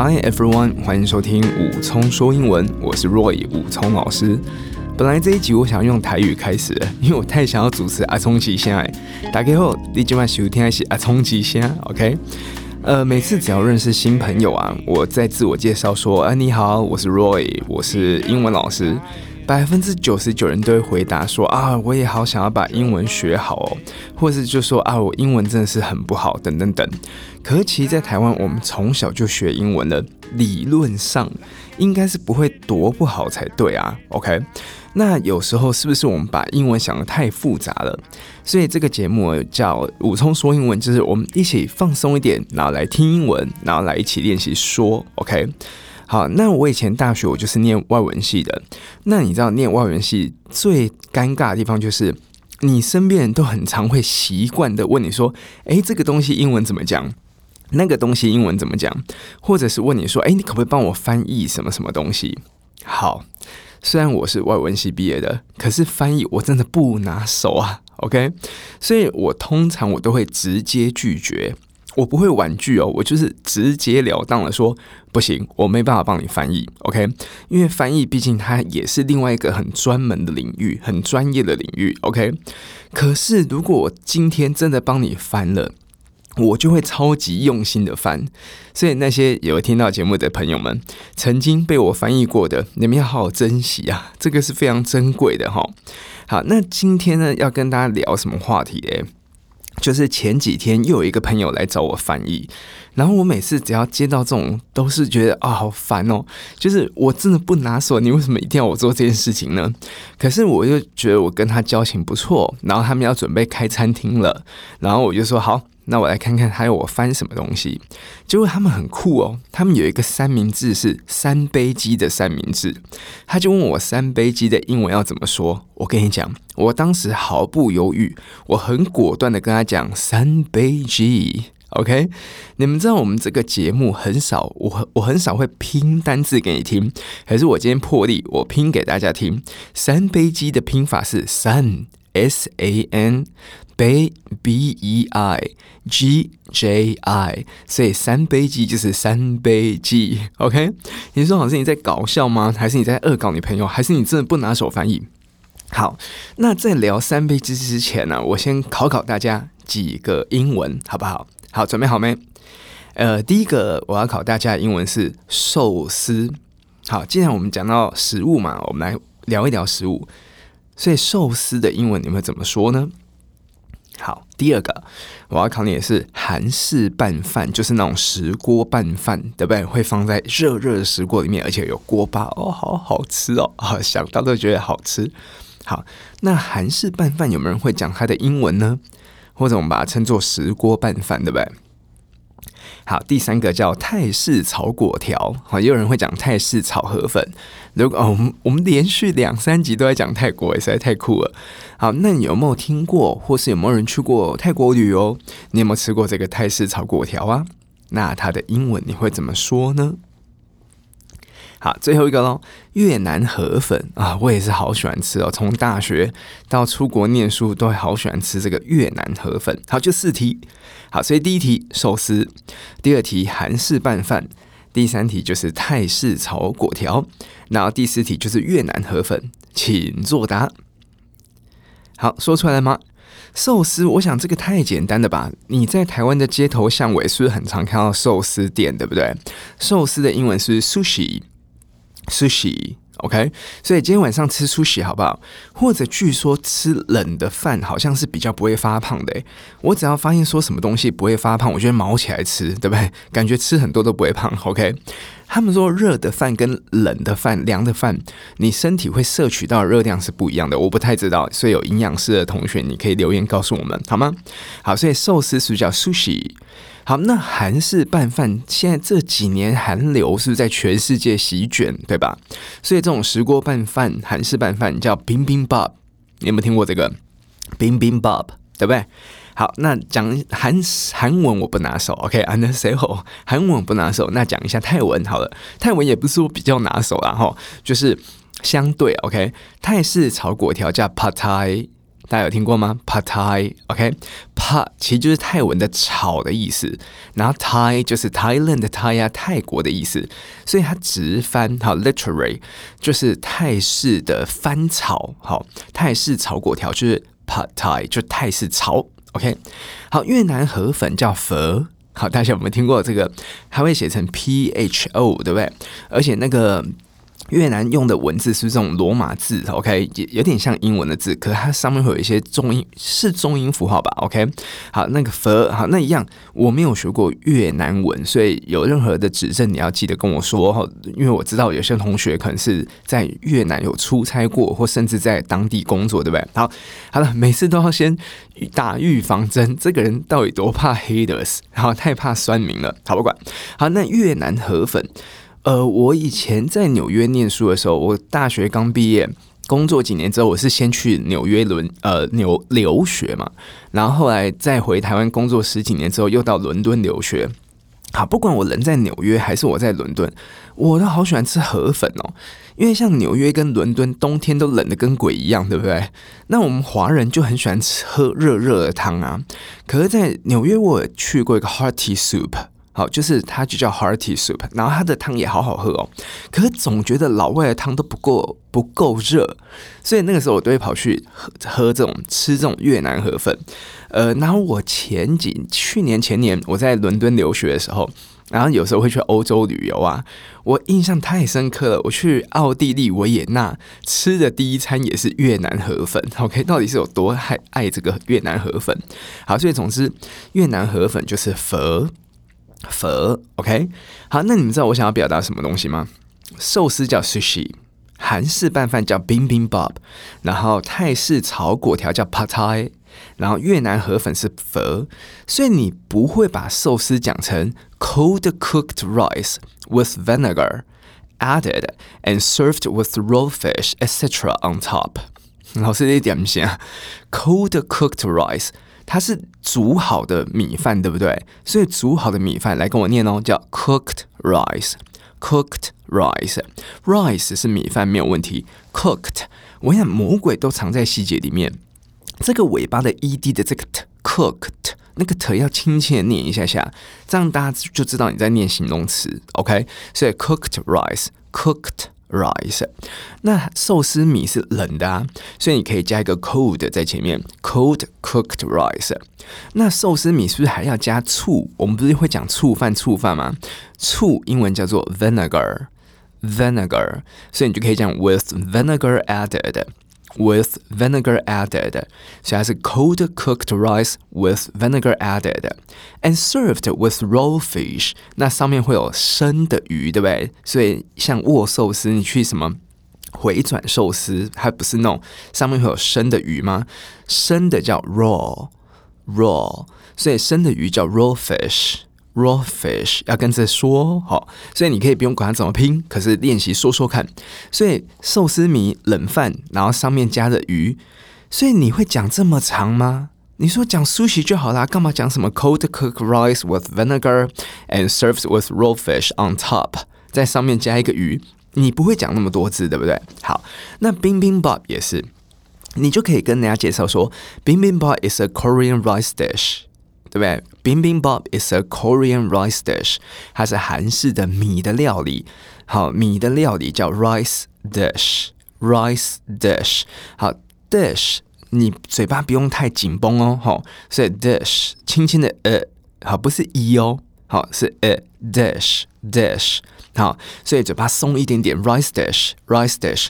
Hi everyone，欢迎收听武聪说英文，我是 Roy 武聪老师。本来这一集我想用台语开始，因为我太想要主持阿聪吉先爱。大家好，你今晚收听的是阿聪吉先，OK？呃，每次只要认识新朋友啊，我在自我介绍说，啊你好，我是 Roy，我是英文老师。百分之九十九人都会回答说啊，我也好想要把英文学好哦，或是就说啊，我英文真的是很不好，等等等。可是其实，在台湾，我们从小就学英文了，理论上应该是不会多不好才对啊。OK，那有时候是不是我们把英文想得太复杂了？所以这个节目叫武聪说英文，就是我们一起放松一点，然后来听英文，然后来一起练习说。OK。好，那我以前大学我就是念外文系的。那你知道念外文系最尴尬的地方就是，你身边人都很常会习惯的问你说：“诶，这个东西英文怎么讲？那个东西英文怎么讲？”或者是问你说：“诶，你可不可以帮我翻译什么什么东西？”好，虽然我是外文系毕业的，可是翻译我真的不拿手啊。OK，所以我通常我都会直接拒绝。我不会婉拒哦，我就是直截了当的说，不行，我没办法帮你翻译，OK？因为翻译毕竟它也是另外一个很专门的领域，很专业的领域，OK？可是如果我今天真的帮你翻了，我就会超级用心的翻。所以那些有听到节目的朋友们，曾经被我翻译过的，你们要好好珍惜啊，这个是非常珍贵的哈。好，那今天呢，要跟大家聊什么话题诶？就是前几天又有一个朋友来找我翻译，然后我每次只要接到这种，都是觉得啊、好烦哦，就是我真的不拿手，你为什么一定要我做这件事情呢？可是我又觉得我跟他交情不错，然后他们要准备开餐厅了，然后我就说好。那我来看看还有我翻什么东西，结果他们很酷哦，他们有一个三明治是三杯鸡的三明治，他就问我三杯鸡的英文要怎么说，我跟你讲，我当时毫不犹豫，我很果断的跟他讲三杯鸡，OK？你们知道我们这个节目很少，我我很少会拼单字给你听，可是我今天破例，我拼给大家听，三杯鸡的拼法是三 S A N。杯 B E I G J I，所以三杯鸡就是三杯鸡，OK？你说老师你在搞笑吗？还是你在恶搞你朋友？还是你真的不拿手翻译？好，那在聊三杯鸡之前呢、我先考考大家几个英文，好不好？好，准备好没？呃，第一个我要考大家的英文是寿司。好，既然我们讲到食物嘛，我们来聊一聊食物。所以寿司的英文你会怎么说呢？好，第二个我要考你的是韩式拌饭，就是那种石锅拌饭，对不对？会放在热热的石锅里面，而且有锅巴哦，好好吃哦，啊，想到都觉得好吃。好，那韩式拌饭有没有人会讲它的英文呢？或者我们把它称作石锅拌饭，对不对？好，第三个叫泰式炒粿条，好，也有人会讲泰式炒河粉。如果、哦、我们我们连续两三集都在讲泰国，实在太酷了。好，那你有没有听过，或是有没有人去过泰国旅游？你有没有吃过这个泰式炒粿条啊？那它的英文你会怎么说呢？好，最后一个喽，越南河粉啊，我也是好喜欢吃哦。从大学到出国念书，都会好喜欢吃这个越南河粉。好，就四题。好，所以第一题寿司，第二题韩式拌饭，第三题就是泰式炒粿条，然后第四题就是越南河粉，请作答。好，说出来了吗？寿司，我想这个太简单了吧？你在台湾的街头巷尾是不是很常看到寿司店，对不对？寿司的英文是 sushi。Sushi，OK，所以今天晚上吃 sushi 好不好？或者据说吃冷的饭好像是比较不会发胖的。我只要发现说什么东西不会发胖，我就会毛起来吃，对不对？感觉吃很多都不会胖，OK。他们说热的饭跟冷的饭、凉的饭，你身体会摄取到热量是不一样的。我不太知道，所以有营养师的同学，你可以留言告诉我们好吗？好，所以寿司是不是叫 sushi？好，那韩式拌饭现在这几年韩流是不是在全世界席卷？对吧？所以这种石锅拌饭，韩式拌饭叫冰冰 Bob。你有没有听过这个冰冰 Bob？对不对？好，那讲韩韩文我不拿手。OK，and say，哦，韩文我不拿手。那讲一下泰文好了。泰文也不是我比较拿手啦。哈，就是相对 OK，泰式炒粿条叫 part thai。大家有听过吗？Pad Thai，OK，Pad 其实就是泰文的炒的意思，然后 Thai 就是 Thailand 的 Thai 啊，泰国的意思，所以它直翻好 literary 就是泰式的翻炒，好，泰式炒粿条就是 Pad Thai，就泰式炒，OK，好，越南河粉叫佛，好，大家有没有听过这个？它会写成 P H O，对不对？而且那个。越南用的文字是这种罗马字，OK，也有点像英文的字，可是它上面会有一些中音，是中音符号吧？OK，好，那个佛，好，那一样，我没有学过越南文，所以有任何的指正，你要记得跟我说，因为我知道有些同学可能是在越南有出差过，或甚至在当地工作，对不对？好，好了，每次都要先打预防针，这个人到底多怕 haters，然后太怕酸民了，好不管。好，那越南河粉。呃，我以前在纽约念书的时候，我大学刚毕业，工作几年之后，我是先去纽约伦呃纽留学嘛，然后后来再回台湾工作十几年之后，又到伦敦留学。好，不管我人在纽约还是我在伦敦，我都好喜欢吃河粉哦，因为像纽约跟伦敦冬天都冷得跟鬼一样，对不对？那我们华人就很喜欢吃喝热热的汤啊。可是，在纽约我去过一个 hearty soup。好，就是它就叫 hearty soup，然后它的汤也好好喝哦。可是总觉得老外的汤都不够不够热，所以那个时候我都会跑去喝喝这种吃这种越南河粉。呃，然后我前几去年前年我在伦敦留学的时候，然后有时候会去欧洲旅游啊，我印象太深刻了。我去奥地利维也纳吃的第一餐也是越南河粉。OK，到底是有多爱爱这个越南河粉？好，所以总之越南河粉就是佛。佛，OK，好，那你们知道我想要表达什么东西吗？寿司叫 sushi，韩式拌饭叫 bibimbap，然后泰式炒粿条叫 PA Thai，然后越南河粉是佛，所以你不会把寿司讲成 cold cooked rice with vinegar added and served with raw fish etc. on top。老师你点写 cold cooked rice。它是煮好的米饭，对不对？所以煮好的米饭来跟我念哦，叫 cooked rice，cooked rice，rice 是米饭没有问题。cooked，我想魔鬼都藏在细节里面。这个尾巴的 ed 的这个 t，cooked 那个 t 要轻轻念一下下，这样大家就知道你在念形容词。OK，所以 cooked rice，cooked。rice，那寿司米是冷的啊，所以你可以加一个 cold 在前面，cold cooked rice。那寿司米是不是还要加醋？我们不是会讲醋饭、醋饭吗？醋英文叫做 vinegar，vinegar，所以你就可以讲 with vinegar added。With vinegar added，所以它是 cold cooked rice with vinegar added and served with raw fish。那上面会有生的鱼，对不对？所以像握寿司，你去什么回转寿司，它不是那种上面会有生的鱼吗？生的叫 raw raw，所以生的鱼叫 raw fish。 Raw fish 要跟着说好，所以你可以不用管它怎么拼，可是练习说说看。所以寿司米冷饭，然后上面加着鱼，所以你会讲这么长吗？你说讲 sushi 就好啦，干嘛讲什么 cold cooked rice with vinegar and served with raw fish on top，在上面加一个鱼，你不会讲那么多字，对不对？好，那 bibimbap 也是，你就可以跟人家介绍说，bibimbap is a Korean rice dish。对不对？Bibimbap is a Korean rice dish，它是韩式的米的料理。好，米的料理叫 rice dish，rice dish。好，dish，你嘴巴不用太紧绷哦。好，所以 dish，轻轻的呃，好，不是 e 哦，好，是呃，dish，dish。好，所以嘴巴松一点点。Rice dish, rice dish.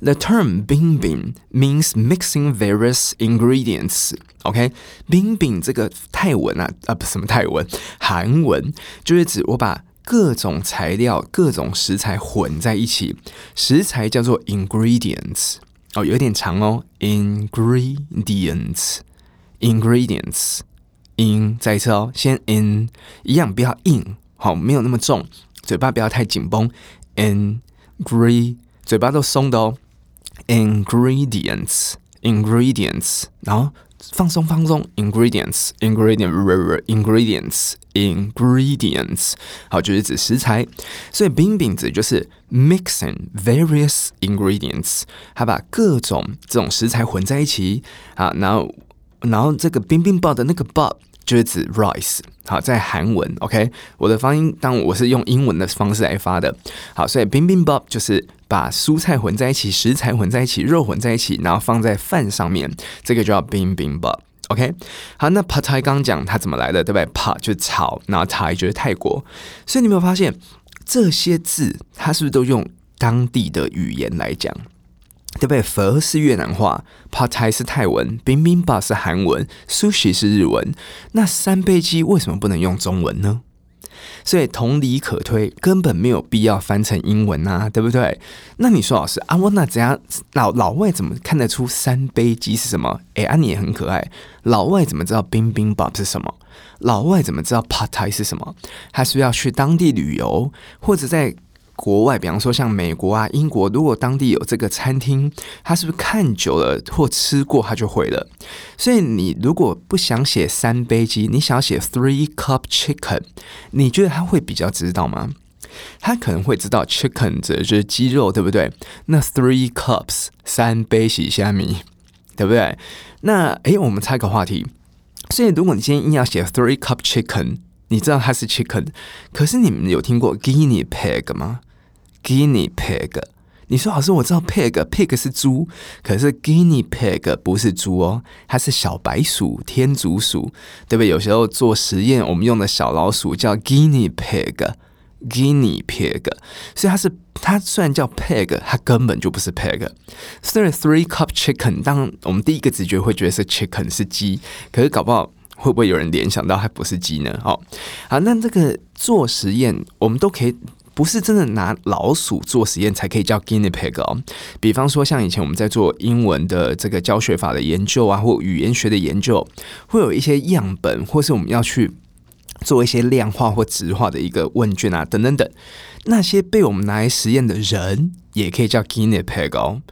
The term bing bing means mixing various ingredients. OK，bibimbap 这个泰文啊，啊不什么泰文，韩文就是指我把各种材料、各种食材混在一起。食材叫做 ingredients。哦，有点长哦。ingredients, ingredients, in 再一次哦，先 in 一样，不要硬，好，没有那么重。嘴巴不要太紧绷，ingre 嘴巴都松的哦，ingredients，ingredients，然后放松放松 Ingredients, ingredients, ingredients, ingredients 好，就是指食材。所以 Bimbing 指就是 mixing various ingredients，它把各种这种食材混在一起啊，然后然后这个 bibimbap 的那个棒就是 rice，好，在韩文，OK，我的发音当我是用英文的方式来发的，好，所以 bibimbap 就是把蔬菜混在一起，食材混在一起，肉混在一起，然后放在饭上面，这个叫 bibimbap，OK，好，那 Pad Thai 刚讲它怎么来的，对不对？Pad 就是炒，然后 Thai 就是泰国，所以你有没有发现这些字，它是不是都用当地的语言来讲？对不对？佛是越南话，Pad Thai 是泰文，Bibimbap 是韩文，Sushi 是日文。那三杯鸡为什么不能用中文呢？所以同理可推，根本没有必要翻成英文啊，对不对？那你说老师啊，我那怎样老老外怎么看得出三杯鸡是什么？哎，安妮也很可爱，老外怎么知道 Bibimbap 是什么？老外怎么知道 Pad Thai 是什么？他是要去当地旅游，或者在。国外，比方说像美国啊、英国，如果当地有这个餐厅，他是不是看久了或吃过，他就会了？所以你如果不想写三杯鸡，你想要写 three cup chicken，你觉得他会比较知道吗？他可能会知道 chicken 指的就是鸡肉，对不对？那 three cups 三杯洗虾米，对不对？那诶，我们插个话题。所以如果你今天硬要写 three cup chicken，你知道它是 chicken，可是你们有听过 guinea pig 吗？Guinea pig，你说老师，我知道 pig，pig 是猪，可是 guinea pig 不是猪哦，它是小白鼠、天竺鼠，对不对？有时候做实验，我们用的小老鼠叫 guinea pig，guinea pig，所以它是它虽然叫 pig，它根本就不是 pig。所以 three cup chicken，当我们第一个直觉会觉得是 chicken 是鸡，可是搞不好会不会有人联想到它不是鸡呢？哦，好，那这个做实验，我们都可以。不是真的拿老鼠做实验才可以叫 guinea pig 哦。比方说，像以前我们在做英文的这个教学法的研究啊，或语言学的研究，会有一些样本，或是我们要去做一些量化或质化的一个问卷啊，等等等。那些被我们拿来实验的人，也可以叫 guinea pig 哦。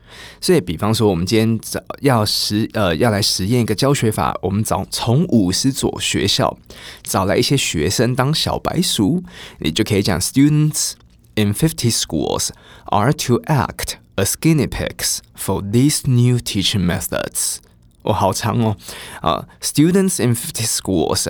所以，比方说，我们今天找要实呃要来实验一个教学法，我们找从五十所学校找来一些学生当小白鼠，你就可以讲 students in fifty schools are to act as guinea pigs for these new teaching methods。哦，好长哦啊，students in fifty schools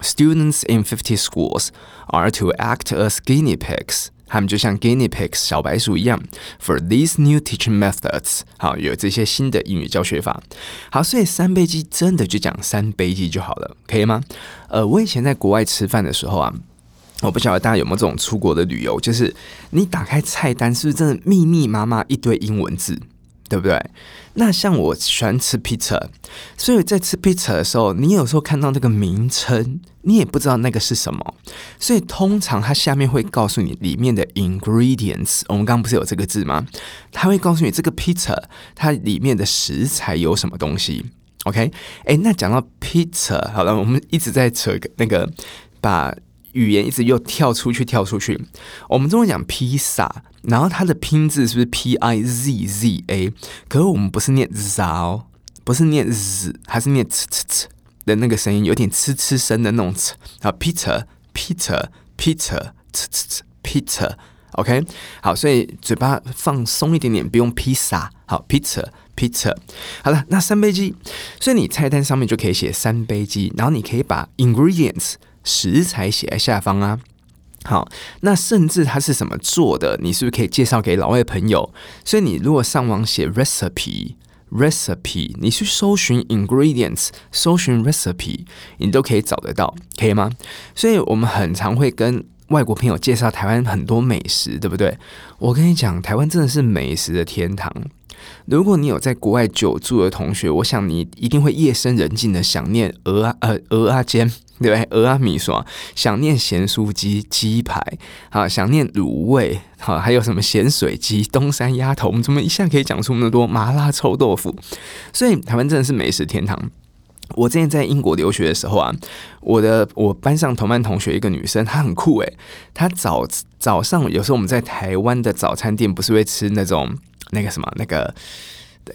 Students in fifty schools are to act as guinea pigs。他们就像 guinea pigs 小白鼠一样，for these new teaching methods，好，有这些新的英语教学法。好，所以三杯鸡真的就讲三杯鸡就好了，可以吗？呃，我以前在国外吃饭的时候啊，我不晓得大家有没有这种出国的旅游，就是你打开菜单，是不是真的密密麻麻一堆英文字？对不对？那像我喜欢吃披萨，所以在吃披萨的时候，你有时候看到那个名称，你也不知道那个是什么，所以通常它下面会告诉你里面的 ingredients。我们刚刚不是有这个字吗？它会告诉你这个披萨它里面的食材有什么东西。OK，哎，那讲到披萨，好了，我们一直在扯那个把。语言一直又跳出去，跳出去。我们中文讲披萨，然后它的拼字是不是 P I Z Z A？可是我们不是念 Z 哦，不是念 Z，还是念呲呲呲的那个声音，有点呲呲声的那种呲。好，pizza，pizza，pizza，呲呲呲，pizza。OK，好，所以嘴巴放松一点点，不用披萨。好，pizza，pizza。好了，那三杯鸡，所以你菜单上面就可以写三杯鸡，然后你可以把 ingredients。食材写在下方啊，好，那甚至它是什么做的，你是不是可以介绍给老外朋友？所以你如果上网写 recipe，recipe，你去搜寻 ingredients，搜寻 recipe，你都可以找得到，可以吗？所以我们很常会跟外国朋友介绍台湾很多美食，对不对？我跟你讲，台湾真的是美食的天堂。如果你有在国外久住的同学，我想你一定会夜深人静的想念鹅啊呃鹅啊煎。对不对？鹅啊米线，想念咸酥鸡、鸡排，啊，想念卤味，好，还有什么咸水鸡、东山鸭头，我们怎么一下可以讲出那么多麻辣臭豆腐？所以台湾真的是美食天堂。我之前在英国留学的时候啊，我的我班上同班同学一个女生，她很酷诶，她早早上有时候我们在台湾的早餐店不是会吃那种那个什么那个。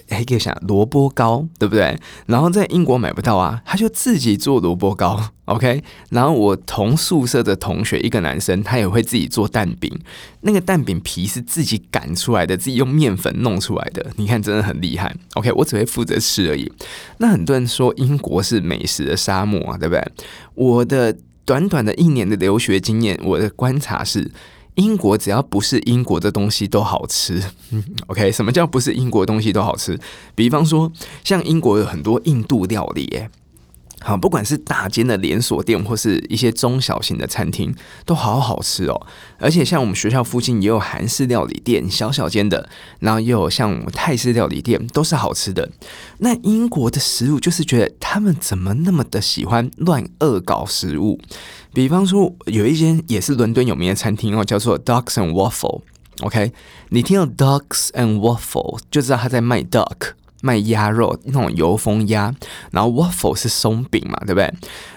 还可以想萝卜糕，对不对？然后在英国买不到啊，他就自己做萝卜糕，OK。然后我同宿舍的同学，一个男生，他也会自己做蛋饼，那个蛋饼皮是自己擀出来的，自己用面粉弄出来的，你看真的很厉害，OK。我只会负责吃而已。那很多人说英国是美食的沙漠啊，对不对？我的短短的一年的留学经验，我的观察是。英国只要不是英国的东西都好吃，，OK？什么叫不是英国东西都好吃？比方说，像英国有很多印度料理，耶。好，不管是大间的连锁店，或是一些中小型的餐厅，都好好吃哦。而且像我们学校附近也有韩式料理店，小小间的，然后又有像泰式料理店，都是好吃的。那英国的食物，就是觉得他们怎么那么的喜欢乱恶搞食物？比方说，有一间也是伦敦有名的餐厅哦，叫做 Ducks and Waffle。OK，你听到 Ducks and Waffle 就知道他在卖 duck。卖鸭肉那种油封鸭，然后 waffle 是松饼嘛，对不对？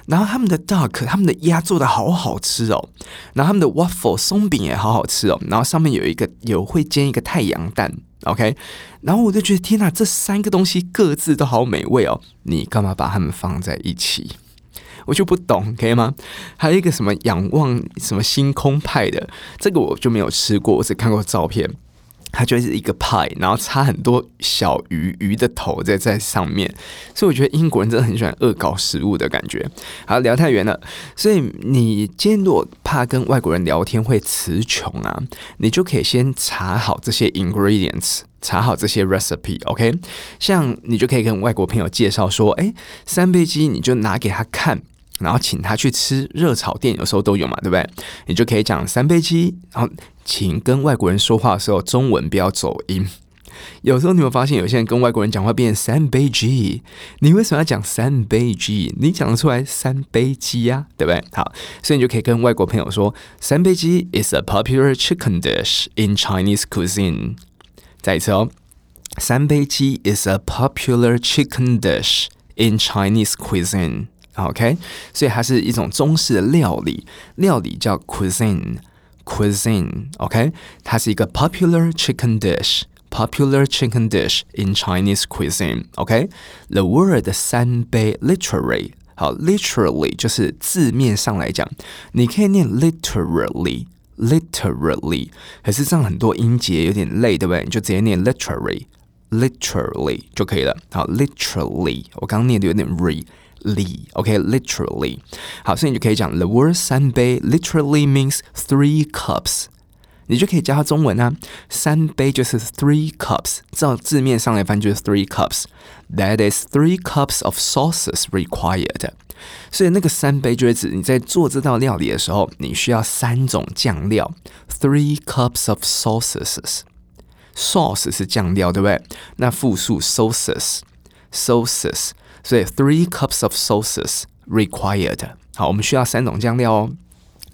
然后他们的 duck，他们的鸭做的好好吃哦，然后他们的 waffle 松饼也好好吃哦，然后上面有一个有会煎一个太阳蛋，OK，然后我就觉得天哪，这三个东西各自都好美味哦，你干嘛把它们放在一起？我就不懂，可以吗？还有一个什么仰望什么星空派的，这个我就没有吃过，我只看过照片。它就是一个派，然后插很多小鱼鱼的头在在上面，所以我觉得英国人真的很喜欢恶搞食物的感觉。好，聊太远了，所以你今天如果怕跟外国人聊天会词穷啊，你就可以先查好这些 ingredients，查好这些 recipe，OK？像你就可以跟外国朋友介绍说，诶，三杯鸡，你就拿给他看。然后请他去吃热炒店，有时候都有嘛，对不对？你就可以讲三杯鸡。然后，请跟外国人说话的时候，中文不要走音。有时候你会发现，有些人跟外国人讲话变三杯鸡，你为什么要讲三杯鸡？你讲得出来三杯鸡呀，对不对？好，所以你就可以跟外国朋友说，三杯鸡 is a popular chicken dish in Chinese cuisine。再一次哦，三杯鸡 is a popular chicken dish in Chinese cuisine。OK，所以它是一种中式的料理，料理叫 cuisine，cuisine，OK，它是一个 popular chicken dish，popular chicken dish in Chinese cuisine，OK，the word 三杯 literally，好，literally 就是字面上来讲，你可以念 literally，literally，可是这样很多音节有点累，对不对？你就直接念 literally，literally 就可以了。好，literally，我刚刚念的有点 re。li，OK，literally，好，所以你就可以讲 the word 三杯 literally means three cups， 你就可以教他中文啊，三杯就是 three cups，照字面上来翻就是 three cups，that is three cups of sauces required，所以那个三杯就是指你在做这道料理的时候，你需要三种酱料，three cups of sauces，sauce 是酱料，对不对？那复数 sauces，sauces。所以，three cups of sauces required。好，我们需要三种酱料哦。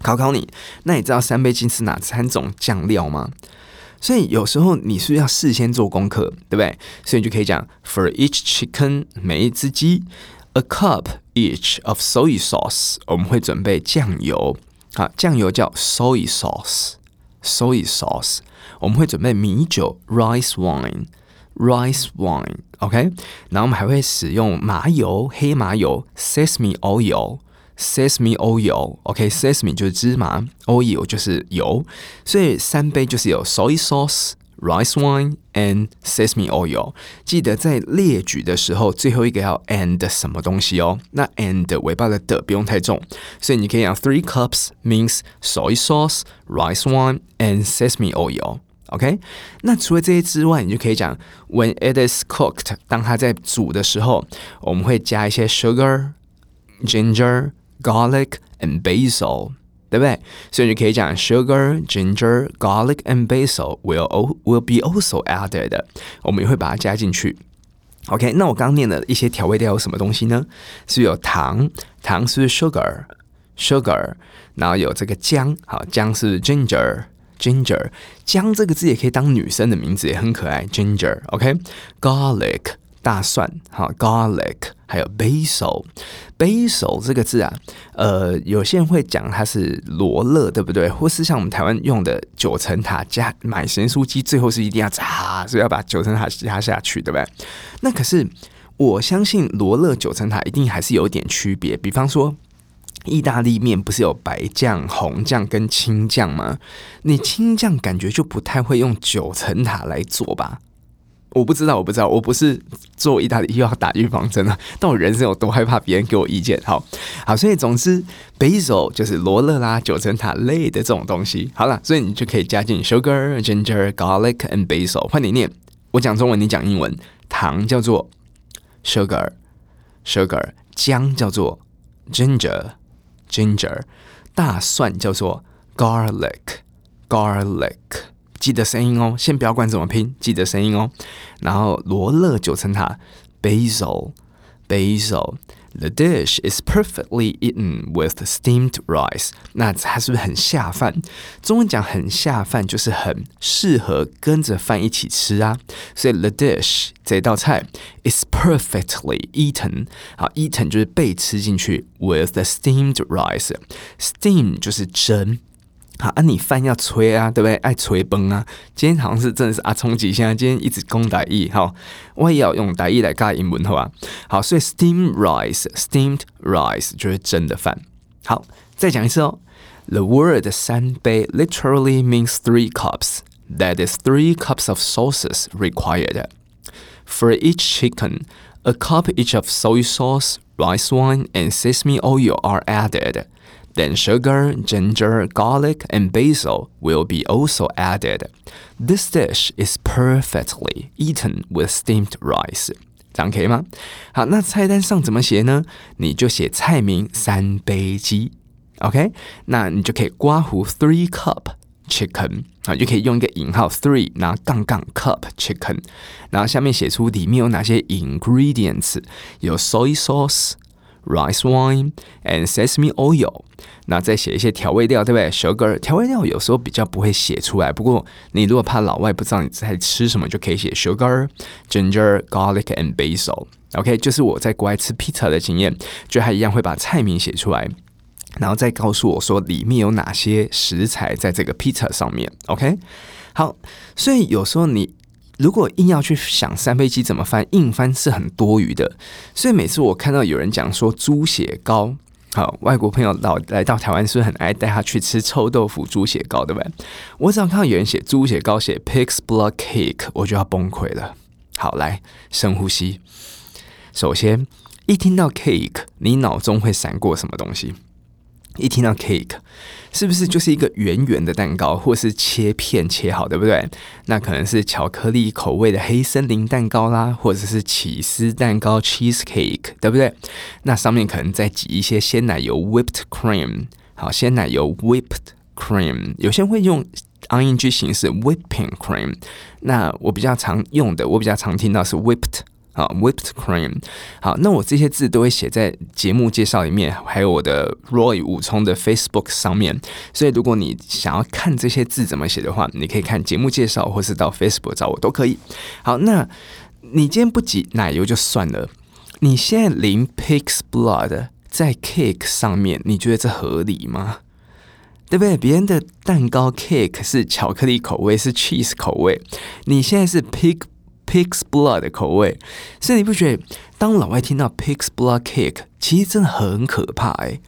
考考你，那你知道三杯鸡是哪三种酱料吗？所以有时候你是要事先做功课，对不对？所以你就可以讲，for each chicken，每一只鸡，a cup each of soy sauce。我们会准备酱油，好，酱油叫 soy sauce，soy sauce。我们会准备米酒，rice wine。Rice wine，OK，然后我们还会使用麻油、黑麻油 （sesame oil oil），sesame oil，OK，sesame 就是芝麻，oil 就是油，所以三杯就是有 soy sauce、rice wine and sesame oil。记得在列举的时候，最后一个要 and 什么东西哦？那 and 尾巴的的不用太重，所以你可以讲 three cups means soy sauce、rice wine and sesame oil。OK，那除了这些之外，你就可以讲 When it is cooked，当它在煮的时候，我们会加一些 sugar、ginger、 Garlic and basil，对不对？所以你可以讲 sugar、ginger、garlic and basil will will be also added，我们也会把它加进去。OK，那我刚念的一些调味料有什么东西呢？是有糖，糖是 sugar，sugar，然后有这个姜，好，姜是 ginger。Ginger，姜这个字也可以当女生的名字，也很可爱。Ginger，OK，Garlic，大蒜，好，Garlic，还有 basil。basil 这个字啊，呃，有些人会讲它是罗勒，对不对？或是像我们台湾用的九层塔加买咸酥鸡，最后是一定要炸，所以要把九层塔加下去，对不对？那可是我相信罗勒九层塔一定还是有点区别，比方说。意大利面不是有白酱、红酱跟青酱吗？你青酱感觉就不太会用九层塔来做吧？我不知道，我不知道，我不是做意大利又要打预防针了。但我人生有多害怕别人给我意见？好好，所以总之，basil 就是罗勒啦、九层塔类的这种东西。好了，所以你就可以加进 sugar、ginger、garlic and basil。换你念，我讲中文，你讲英文。糖叫做 sugar，sugar，姜叫做 ginger。Ginger，大蒜叫做 garlic，garlic，记得声音哦，先不要管怎么拼，记得声音哦。然后罗勒九层塔 basil，basil。The dish is perfectly eaten with steamed rice。那它是不是很下饭？中文讲很下饭，就是很适合跟着饭一起吃啊。所以 the dish 这道菜 is perfectly eaten。好，eaten 就是被吃进去，with the steamed rice。steam 就是蒸。好，啊，你饭要吹啊，对不对？爱吹崩啊！今天好像是真的是阿聪吉，现在今天一直攻台语，好，我也要用台语来教英文，好吧？好，所以 steamed rice，steamed rice 就是蒸的饭。好，再讲一次哦。The word 三杯 literally means three cups. That is three cups of sauces required. For each chicken, a cup each of soy sauce, rice wine, and sesame oil are added. Then sugar, ginger, garlic, and basil will be also added. This dish is perfectly eaten with steamed rice. 这样可以吗？好，那菜单上怎么写呢？你就写菜名三杯鸡，OK？那你就可以括弧 three cup chicken 啊，就可以用一个引号 three，然后杠杠 cup chicken，然后下面写出里面有哪些 ingredients，有 soy sauce。 Rice wine and sesame oil，那再写一些调味料，对不对？Sugar 调味料有时候比较不会写出来，不过你如果怕老外不知道你在吃什么，就可以写 sugar、ginger、garlic and basil。OK，就是我在国外吃披萨的经验，就还一样会把菜名写出来，然后再告诉我说里面有哪些食材在这个披萨上面。OK，好，所以有时候你。如果硬要去想三杯鸡怎么翻，硬翻是很多余的。所以每次我看到有人讲说猪血糕，好，外国朋友老来到台湾是不是很爱带他去吃臭豆腐猪血糕，对不对？我只要看到有人写猪血糕，写 pig's blood cake，我就要崩溃了。好，来深呼吸。首先，一听到 cake，你脑中会闪过什么东西？一听到 cake，是不是就是一个圆圆的蛋糕，或是切片切好，对不对？那可能是巧克力口味的黑森林蛋糕啦，或者是起司蛋糕 cheese cake，对不对？那上面可能再挤一些鲜奶油 whipped cream，好，鲜奶油 whipped cream，有些人会用 ing 形式 whipping cream，那我比较常用的，我比较常听到是 whipped。好，whipped cream。好，那我这些字都会写在节目介绍里面，还有我的 Roy 武聪的 Facebook 上面。所以，如果你想要看这些字怎么写的话，你可以看节目介绍，或是到 Facebook 找我都可以。好，那你今天不挤奶油就算了，你现在淋 pig's blood 在 cake 上面，你觉得这合理吗？对不对？别人的蛋糕 cake 是巧克力口味，是 cheese 口味，你现在是 pig。Pig's blood 的口味，所以你不觉得当老外听到 Pig's blood cake，其实真的很可怕诶。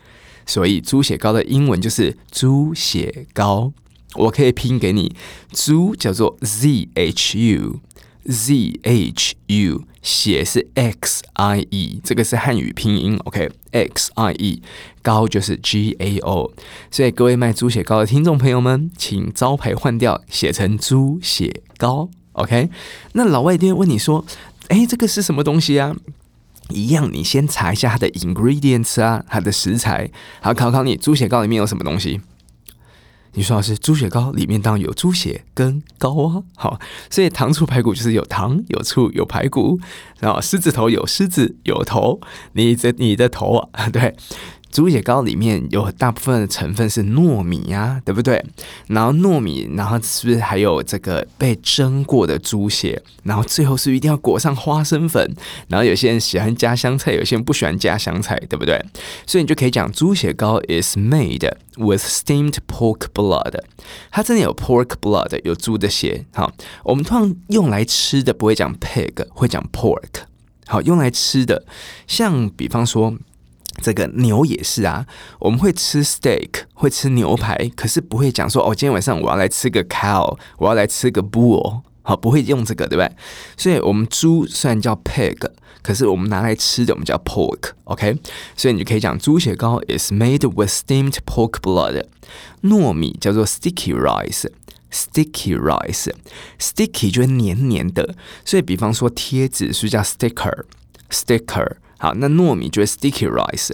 所以猪血糕的英文就是猪血糕，我可以拼给你，猪叫做 Z H U，Z H U，血是 X I E，这个是汉语拼音，OK，X I E，糕就是 G A O，所以各位卖猪血糕的听众朋友们，请招牌换掉，写成猪血糕。OK，那老外一定会问你说：“哎，这个是什么东西啊？”一样，你先查一下它的 ingredients 啊，它的食材。好，考考你，猪血糕里面有什么东西？你说的是猪血糕里面当然有猪血跟糕啊。好，所以糖醋排骨就是有糖、有醋、有排骨。然后狮子头有狮子有头，你的你的头啊，对，猪血糕里面有大部分的成分是糯米呀、啊，对不对？然后糯米，然后是不是还有这个被蒸过的猪血？然后最后是不是一定要裹上花生粉？然后有些人喜欢加香菜，有些人不喜欢加香菜，对不对？所以你就可以讲猪血糕 is made with steamed pork blood。它真的有 pork blood，有猪的血。好，我们通常用来吃的不会讲 pig，会讲 pork。好，用来吃的，像比方说。这个牛也是啊，我们会吃 steak，会吃牛排，可是不会讲说哦，今天晚上我要来吃个 cow，我要来吃个 bull，好，不会用这个，对不对？所以，我们猪虽然叫 pig，可是我们拿来吃的，我们叫 pork，OK？所以你就可以讲猪血糕 is made with steamed pork blood。糯米叫做 sticky rice，sticky rice，sticky 就是黏黏的，所以比方说贴纸是叫 sticker，sticker。好，那糯米就是 sticky rice，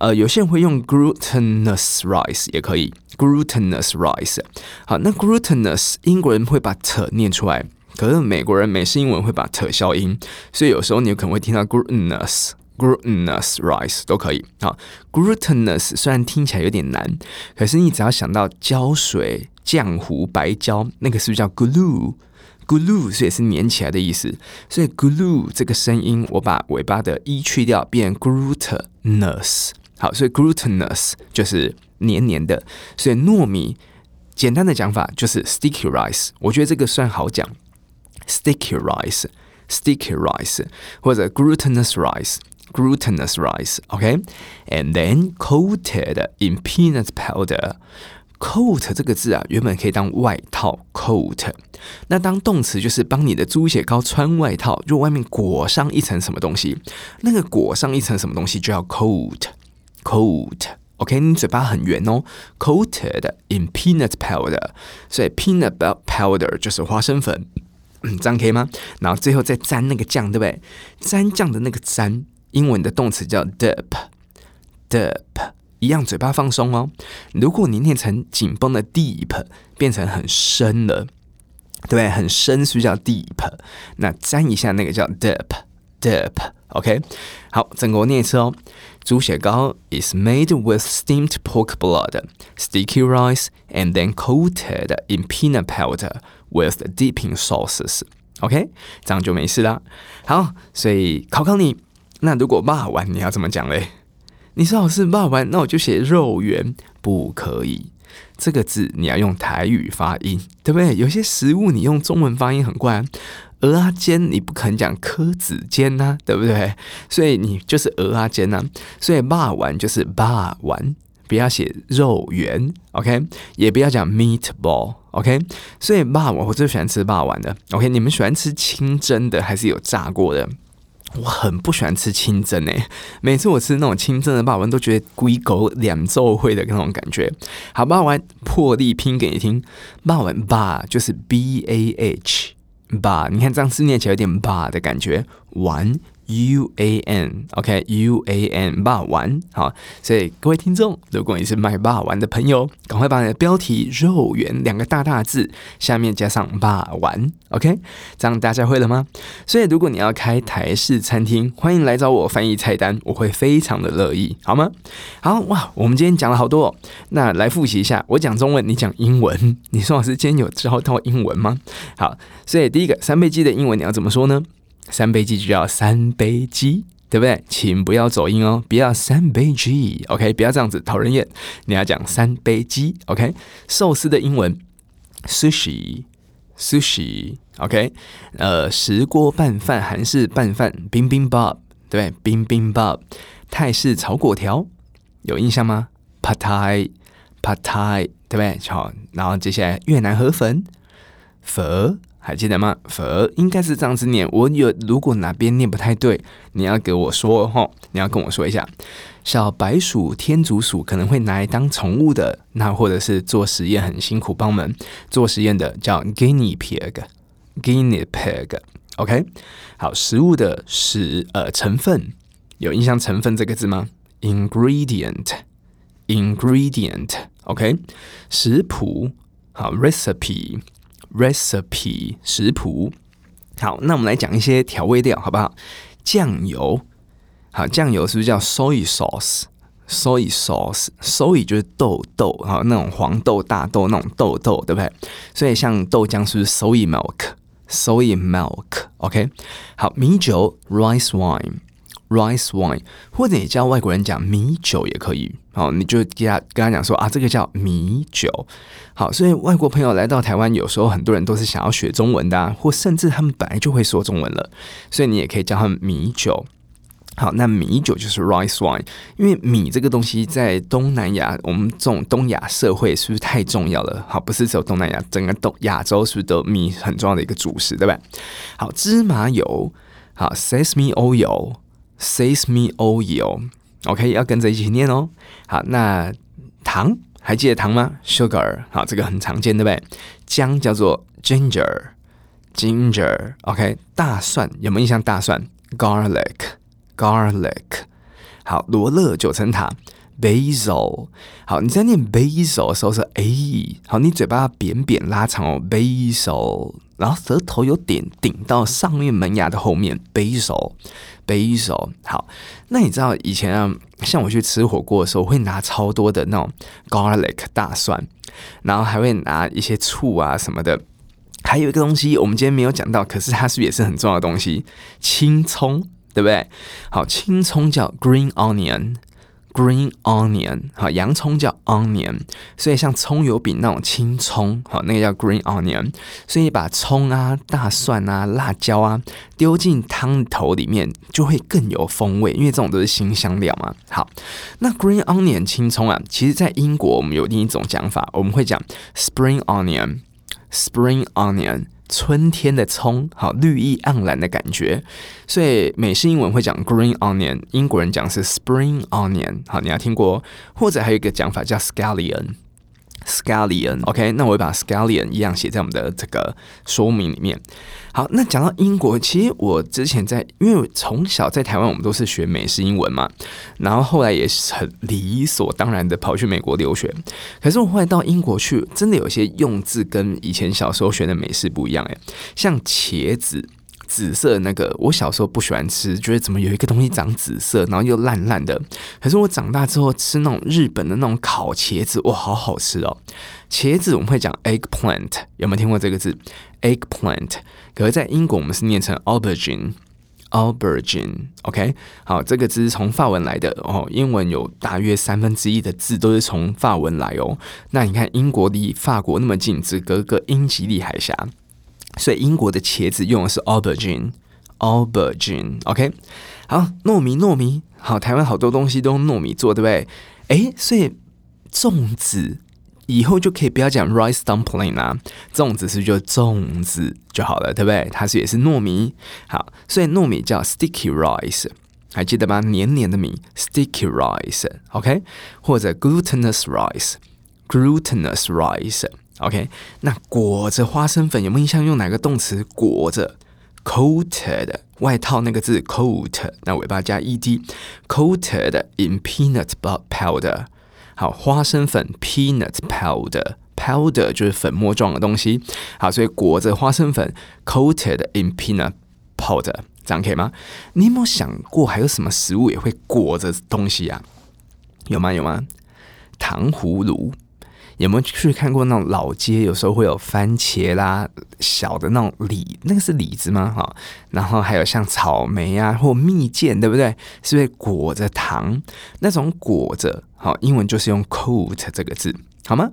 呃，有些人会用 glutinous rice 也可以，glutinous rice。好，那 glutinous 英国人会把 t 念出来，可是美国人美式英文会把 t 消音，所以有时候你可能会听到 glutinous，glutinous rice 都可以。好，glutinous 虽然听起来有点难，可是你只要想到胶水、浆糊、白胶，那个是不是叫 glue？Glue 所以是粘起来的意思，所以 glue 这个声音，我把尾巴的 e 去掉，变 glutinous。好，所以 glutinous 就是黏黏的。所以糯米简单的讲法就是 sticky rice。我觉得这个算好讲，sticky rice，sticky rice，或者 glutinous rice，glutinous rice。OK，and then coated in peanut powder。Coat 这个字啊，原本可以当外套 coat，那当动词就是帮你的猪血糕穿外套，就外面裹上一层什么东西，那个裹上一层什么东西就叫 coat，coat。OK，你嘴巴很圆哦，coated in peanut powder，所以 peanut powder 就是花生粉，嗯，这样可以吗？然后最后再沾那个酱，对不对？沾酱的那个沾，英文的动词叫 dip，dip。一样，嘴巴放松哦。如果你念成紧绷的 deep，变成很深了，对，很深，所以叫 deep。那沾一下那个叫 dip，dip。OK，好，整个我念一次哦。猪血糕 is made with steamed pork blood, sticky rice, and then coated in peanut powder with dipping sauces. OK，这样就没事啦。好，所以考考你，那如果骂完你要怎么讲嘞？你说老师骂完，那我就写肉圆，不可以。这个字你要用台语发音，对不对？有些食物你用中文发音很怪，蚵仔煎你不可能讲蚵仔煎呐、啊，对不对？所以你就是蚵仔煎呐。所以骂完就是骂完，不要写肉圆，OK？也不要讲 meatball，OK？所以骂完我最喜欢吃骂完的，OK？你们喜欢吃清蒸的还是有炸过的？我很不喜欢吃清蒸诶，每次我吃那种清蒸的霸王，都觉得龟狗两奏会的那种感觉。好，霸王破例拼给你听，霸王霸就是 B A H 霸，你看这样字念起来有点霸的感觉，玩。U A N，OK，U A N，霸丸，好，所以各位听众，如果你是卖霸丸的朋友，赶快把你的标题“肉圆”两个大大字下面加上“霸丸 ”，OK，这样大家会了吗？所以如果你要开台式餐厅，欢迎来找我翻译菜单，我会非常的乐意，好吗？好哇，我们今天讲了好多哦，那来复习一下，我讲中文，你讲英文，你说老师今天有教到英文吗？好，所以第一个三杯鸡的英文你要怎么说呢？三杯鸡就叫三杯鸡，对不对？请不要走音哦，不要三杯鸡，OK？不要这样子讨人厌。你要讲三杯鸡，OK？寿司的英文 sushi，sushi，OK？呃，石锅拌饭、韩式拌饭 bibimbap，对，bibimbap。泰式炒粿条有印象吗？Pad Thai，Pad Thai，对不对？好，然后接下来越南河粉，粉。还记得吗？佛应该是这样子念。我有，如果哪边念不太对，你要给我说哈，你要跟我说一下。小白鼠、天竺鼠可能会拿来当宠物的，那或者是做实验很辛苦，帮我们做实验的叫 guinea pig，guinea pig。OK，好，食物的食呃成分有印象成分这个字吗？ingredient，ingredient。OK，食谱好，recipe。Recipe 食谱，好，那我们来讲一些调味料，好不好？酱油，好，酱油是不是叫 soy sauce？soy sauce，soy 就是豆豆哈，那种黄豆、大豆那种豆豆，对不对？所以像豆浆是不是 soy milk，soy milk，OK？好，米酒 rice wine rice wine，或者你教外国人讲米酒也可以，好，你就给他跟他讲说啊，这个叫米酒。好，所以外国朋友来到台湾，有时候很多人都是想要学中文的啊，或甚至他们本来就会说中文了，所以你也可以教他们米酒。好，那米酒就是 rice wine，因为米这个东西在东南亚，我们这种东亚社会是不是太重要了？好，不是只有东南亚，整个东亚洲是不是都米很重要的一个主食，对吧？好，芝麻油，好，sesame oil oil，sesame oil，OK，要跟着一起念哦。好，那糖还记得糖吗？sugar，好，这个很常见，对不对？姜叫做 ginger，ginger，OK，大蒜有没有印象？大蒜 garlic。Garlic，好，罗勒九层塔，Basil，好，你在念 Basil 的时候是 A，好，你嘴巴扁扁拉长哦，Basil，然后舌头有点顶到上面门牙的后面，Basil，Basil，好，那你知道以前啊，像我去吃火锅的时候，会拿超多的那种 Garlic 大蒜，然后还会拿一些醋啊什么的，还有一个东西我们今天没有讲到，可是它是不是也是很重要的东西？青葱。对不对？好，青葱叫 green onion onion，green onion。好，洋葱叫 onion，所以像葱油饼那种青葱，好，那个叫 green onion。所以把葱啊、大蒜啊、辣椒啊丢进汤头里面，就会更有风味，因为这种都是新香料嘛。好，那 green onion 青葱啊，其实在英国我们有另一种讲法，我们会讲 spring onion，spring onion。春天的葱，好，绿意盎然的感觉，所以美式英文会讲 green onion，英国人讲是 spring onion，好，你要听过，或者还有一个讲法叫 scallion。Scallion，OK，那我会把 Scallion 一样写在我们的这个说明里面。好，那讲到英国，其实我之前在，因为从小在台湾，我们都是学美式英文嘛，然后后来也是很理所当然的跑去美国留学。可是我后来到英国去，真的有些用字跟以前小时候学的美式不一样诶，像茄子。紫色那个，我小时候不喜欢吃，觉得怎么有一个东西长紫色，然后又烂烂的。可是我长大之后吃那种日本的那种烤茄子，哇，好好吃哦！茄子我们会讲 eggplant，有没有听过这个字？eggplant，可是在英国我们是念成 aubergine，aubergine，OK？好，这个字是从法文来的哦。英文有大约三分之一的字都是从法文来哦。那你看英国离法国那么近，只隔个英吉利海峡。所以英国的茄子用的是 aubergine，aubergine，OK，好，糯米糯米，好，台湾好多东西都用糯米做，对不对？诶，所以粽子以后就可以不要讲 rice dumpling 啦，粽子是就粽子就好了，对不对？它是也是糯米，好，所以糯米叫 sticky rice，还记得吗？黏黏的米，sticky rice，OK，或者 glutinous rice，glutinous rice。OK，那裹着花生粉有没有印象？用哪个动词裹着？Coated 外套那个字 coat，那尾巴加 ed，coated in peanut powder。好，花生粉 peanut powder，powder 就是粉末状的东西。好，所以裹着花生粉 coated in peanut powder，这样可以吗？你有没有想过还有什么食物也会裹着东西啊？有吗？有吗？糖葫芦。有没有去看过那种老街？有时候会有番茄啦，小的那种李，那个是李子吗？哈，然后还有像草莓啊，或蜜饯，对不对？是不是裹着糖？那种裹着，好，英文就是用 coat 这个字，好吗？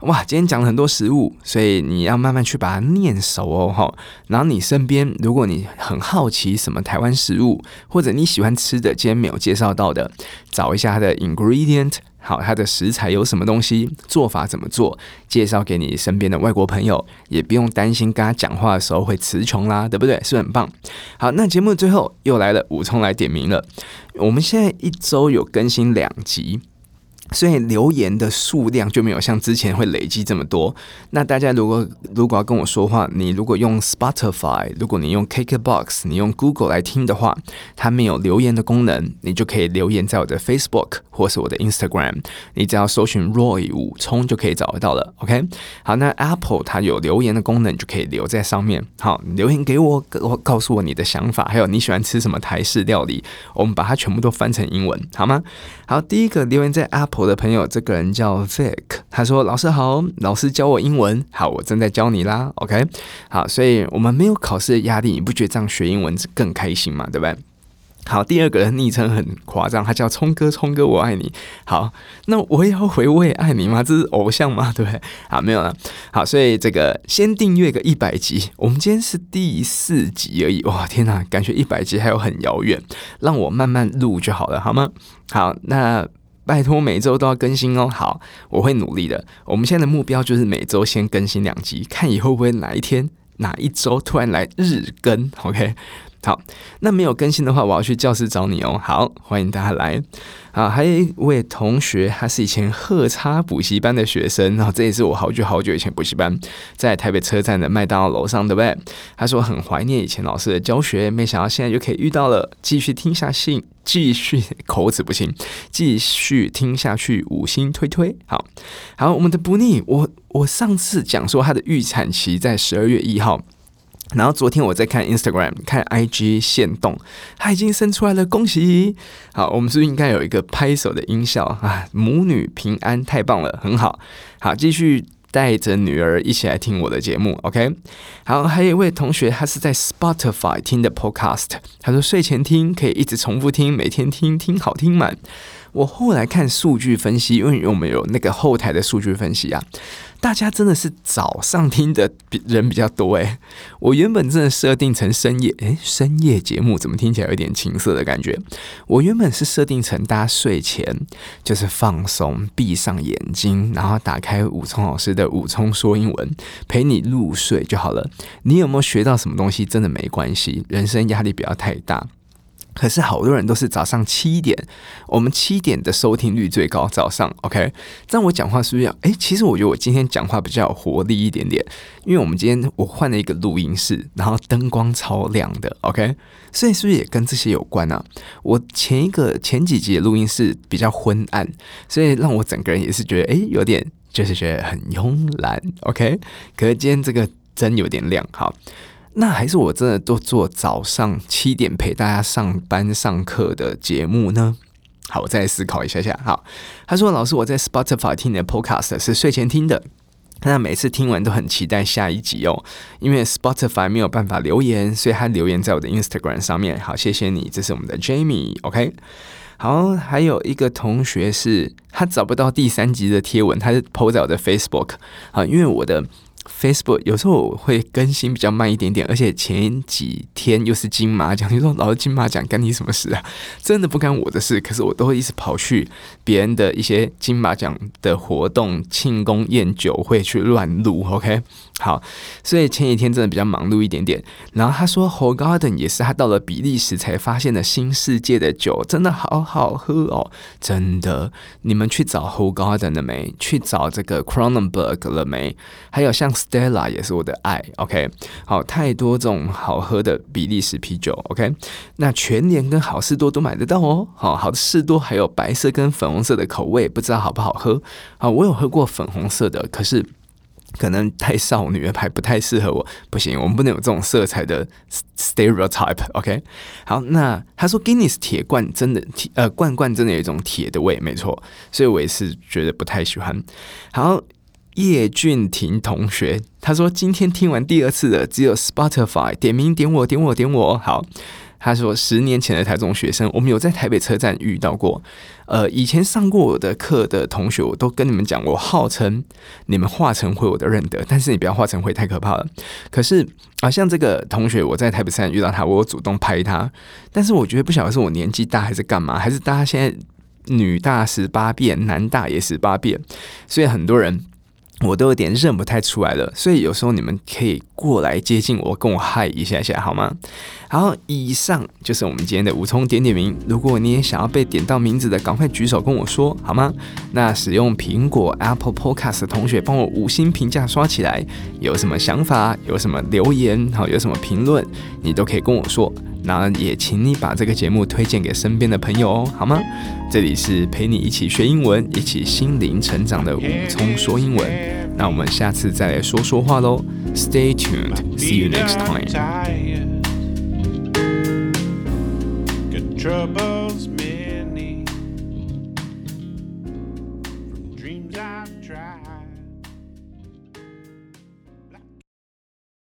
哇，今天讲了很多食物，所以你要慢慢去把它念熟哦，哈。然后你身边，如果你很好奇什么台湾食物，或者你喜欢吃的，今天没有介绍到的，找一下它的 ingredient。好，它的食材有什么东西？做法怎么做？介绍给你身边的外国朋友，也不用担心跟他讲话的时候会词穷啦，对不对？是不是很棒。好，那节目的最后又来了，武聪来点名了。我们现在一周有更新两集，所以留言的数量就没有像之前会累积这么多。那大家如果如果要跟我说话，你如果用 Spotify，如果你用 KKBOX，你用 Google 来听的话，它没有留言的功能，你就可以留言在我的 Facebook 或是我的 Instagram，你只要搜寻 Roy 武聪就可以找得到了。OK，好，那 Apple 它有留言的功能，就可以留在上面。好，留言给我，我告诉我你的想法，还有你喜欢吃什么台式料理，我们把它全部都翻成英文，好吗？好，第一个留言在 Apple。我的朋友，这个人叫 Vic，他说：“老师好，老师教我英文，好，我正在教你啦，OK，好，所以我们没有考试的压力，你不觉得这样学英文更开心吗？对不对？好，第二个人昵称很夸张，他叫聪哥，聪哥我爱你。好，那我也要回我也爱你吗？这是偶像吗？对不对？好，没有了。好，所以这个先订阅个一百集，我们今天是第四集而已。哇，天哪，感觉一百集还有很遥远，让我慢慢录就好了，好吗？好，那。拜托，每周都要更新哦。好，我会努力的。我们现在的目标就是每周先更新两集，看以后会不会哪一天、哪一周突然来日更。OK。好，那没有更新的话，我要去教室找你哦。好，欢迎大家来。啊，还有一位同学，他是以前赫差补习班的学生，然后这也是我好久好久以前补习班，在台北车站的麦当劳楼上，对不对？他说很怀念以前老师的教学，没想到现在就可以遇到了，继续听下去，继续 口齿不清，继续听下去，五星推推。好，好，我们的不腻，我我上次讲说他的预产期在十二月一号。然后昨天我在看 Instagram 看 IG 限动，他已经生出来了，恭喜！好，我们是不是应该有一个拍手的音效啊？母女平安，太棒了，很好。好，继续带着女儿一起来听我的节目，OK？好，还有一位同学，他是在 Spotify 听的 Podcast，他说睡前听可以一直重复听，每天听听好听满。我后来看数据分析，因为我们有那个后台的数据分析啊，大家真的是早上听的人比较多诶，我原本真的设定成深夜，诶，深夜节目怎么听起来有点情色的感觉？我原本是设定成大家睡前就是放松，闭上眼睛，然后打开武聪老师的武聪说英文，陪你入睡就好了。你有没有学到什么东西？真的没关系，人生压力不要太大。可是好多人都是早上七点，我们七点的收听率最高。早上，OK，这样我讲话是不是要？诶，其实我觉得我今天讲话比较有活力一点点，因为我们今天我换了一个录音室，然后灯光超亮的，OK，所以是不是也跟这些有关啊？我前一个前几集的录音室比较昏暗，所以让我整个人也是觉得诶，有点就是觉得很慵懒，OK。可是今天这个灯有点亮，好。那还是我真的都做早上七点陪大家上班上课的节目呢？好，我再思考一下下。好，他说：“老师，我在 Spotify 听你的 Podcast 是睡前听的，那每次听完都很期待下一集哦。因为 Spotify 没有办法留言，所以他留言在我的 Instagram 上面。好，谢谢你，这是我们的 Jamie。OK，好，还有一个同学是他找不到第三集的贴文，他是 po 在我的 Facebook 啊，因为我的。Facebook 有时候我会更新比较慢一点点，而且前几天又是金马奖，你说老是金马奖，干你什么事啊？真的不干我的事，可是我都会一直跑去别人的一些金马奖的活动、庆功宴酒会去乱录，OK？好，所以前几天真的比较忙碌一点点。然后他说，Ho Garden 也是他到了比利时才发现的新世界的酒，真的好好喝哦，真的。你们去找 Hoegaarden 了没？去找这个 Cronenberg 了没？还有像 Stella 也是我的爱，OK？好，太多这种好喝的比利时啤酒，OK？那全年跟好事多都买得到哦。好，好事多还有白色跟粉红色的口味，不知道好不好喝？好，我有喝过粉红色的，可是。可能太少女牌不太适合我，不行，我们不能有这种色彩的 stereotype，OK？、好，那他说 Guinness 铁罐真的铁呃罐罐真的有一种铁的味，没错，所以我也是觉得不太喜欢。好，叶俊廷同学他说今天听完第二次的只有 Spotify 点名点我点我点我好。他说：“十年前的台中学生，我们有在台北车站遇到过。呃，以前上过我的课的同学，我都跟你们讲，我号称你们化成灰我都认得，但是你不要化成灰，太可怕了。可是啊，像这个同学，我在台北车站遇到他，我主动拍他，但是我觉得不晓得是我年纪大还是干嘛，还是大家现在女大十八变，男大也十八变，所以很多人。”我都有点认不太出来了，所以有时候你们可以过来接近我，跟我嗨一下下好吗？好，以上就是我们今天的武聪点点名。如果你也想要被点到名字的，赶快举手跟我说好吗？那使用苹果 Apple Podcast 的同学，帮我五星评价刷起来。有什么想法，有什么留言，好，有什么评论，你都可以跟我说。那也请你把这个节目推荐给身边的朋友哦，好吗？这里是陪你一起学英文，一起心灵成长的武聪说英文。那我们下次再来说说话喽。Stay tuned. See you next time.